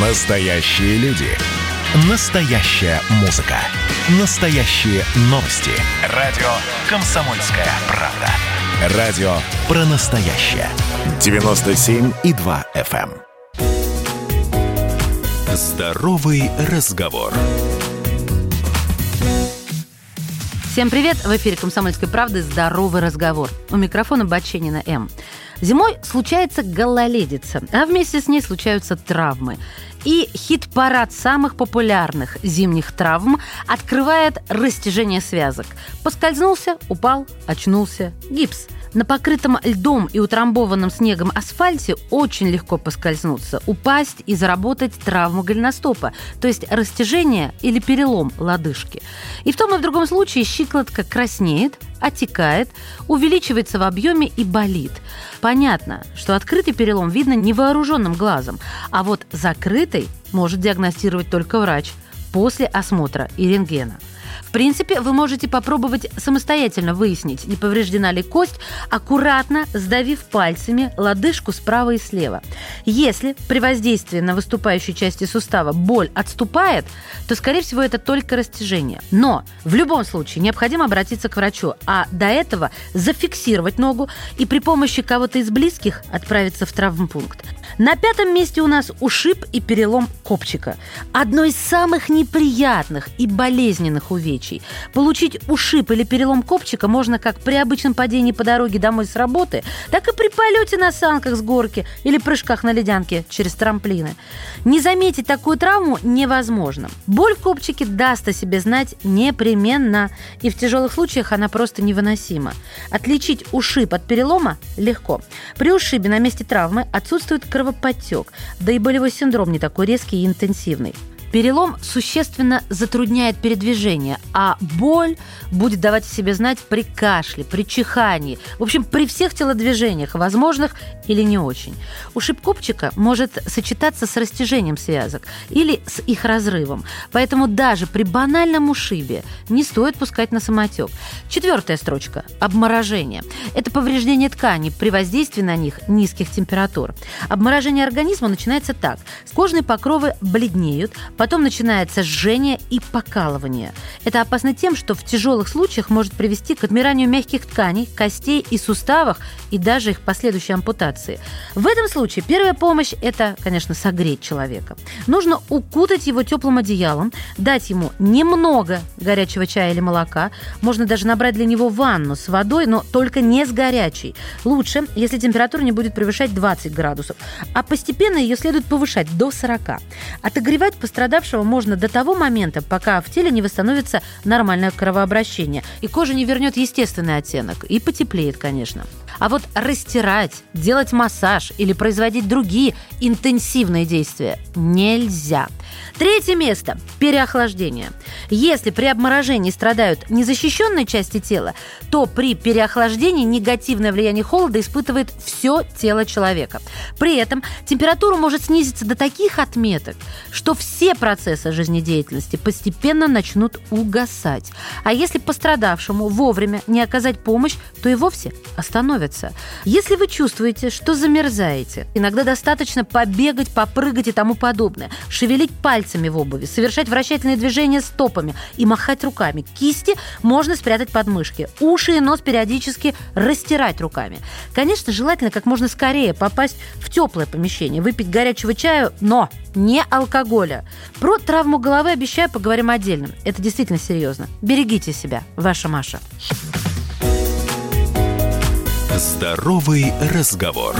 Настоящие люди. Настоящая музыка. Настоящие новости. Радио «Комсомольская правда». Радио про настоящее. 97,2 FM. эм. Здоровый разговор. Всем привет! В эфире «Комсомольской правды» «Здоровый разговор». У микрофона Баченина М. Зимой случается гололедица, а вместе с ней случаются травмы. И хит-парад самых популярных зимних травм открывает растяжение связок. Поскользнулся, упал, очнулся, гипс – на покрытом льдом и утрамбованном снегом асфальте очень легко поскользнуться, упасть и заработать травму голеностопа, то есть растяжение или перелом лодыжки. И в том и в другом случае щиколотка краснеет, отекает, увеличивается в объеме и болит. Понятно, что открытый перелом видно невооруженным глазом, а вот закрытый может диагностировать только врач после осмотра и рентгена. В принципе, вы можете попробовать самостоятельно выяснить, не повреждена ли кость, аккуратно сдавив пальцами лодыжку справа и слева. Если при воздействии на выступающей части сустава боль отступает, то, скорее всего, это только растяжение. Но в любом случае необходимо обратиться к врачу, а до этого зафиксировать ногу и при помощи кого-то из близких отправиться в травмпункт. На пятом месте у нас ушиб и перелом копчика. Одно из самых неприятных и болезненных увечий. Получить ушиб или перелом копчика можно как при обычном падении по дороге домой с работы, так и при полете на санках с горки или прыжках на ледянке через трамплины. Не заметить такую травму невозможно. Боль в копчике даст о себе знать непременно, и в тяжелых случаях она просто невыносима. Отличить ушиб от перелома легко. При ушибе на месте травмы отсутствует кровоподтек, да и болевой синдром не такой резкий и интенсивный. Перелом существенно затрудняет передвижение, а боль будет давать о себе знать при кашле, при чихании, в общем, при всех телодвижениях, возможных или не очень. Ушиб копчика может сочетаться с растяжением связок или с их разрывом, поэтому даже при банальном ушибе не стоит пускать на самотек. Четвертая строчка – обморожение. Это повреждение тканей при воздействии на них низких температур. Обморожение организма начинается так. Кожные покровы бледнеют, Потом начинается жжение и покалывание. Это опасно тем, что в тяжелых случаях может привести к отмиранию мягких тканей, костей и суставах и даже их последующей ампутации. В этом случае первая помощь – это, конечно, согреть человека. Нужно укутать его теплым одеялом, дать ему немного горячего чая или молока. Можно даже набрать для него ванну с водой, но только не с горячей. Лучше, если температура не будет превышать 20 градусов. А постепенно ее следует повышать до 40. Отогревать пострадавшего пострадавшего можно до того момента, пока в теле не восстановится нормальное кровообращение, и кожа не вернет естественный оттенок, и потеплеет, конечно. А вот растирать, делать массаж или производить другие интенсивные действия нельзя. Третье место – переохлаждение. Если при обморожении страдают незащищенные части тела, то при переохлаждении негативное влияние холода испытывает все тело человека. При этом температура может снизиться до таких отметок, что все процессы жизнедеятельности постепенно начнут угасать. А если пострадавшему вовремя не оказать помощь, то и вовсе остановится. Если вы чувствуете, что замерзаете, иногда достаточно побегать, попрыгать и тому подобное, шевелить пальцами в обуви, совершать вращательные движения стопами и махать руками. Кисти можно спрятать под мышки. Уши и нос периодически растирать руками. Конечно, желательно как можно скорее попасть в теплое помещение, выпить горячего чая, но не алкоголя. Про травму головы обещаю поговорим отдельно. Это действительно серьезно. Берегите себя. Ваша Маша. Здоровый разговор.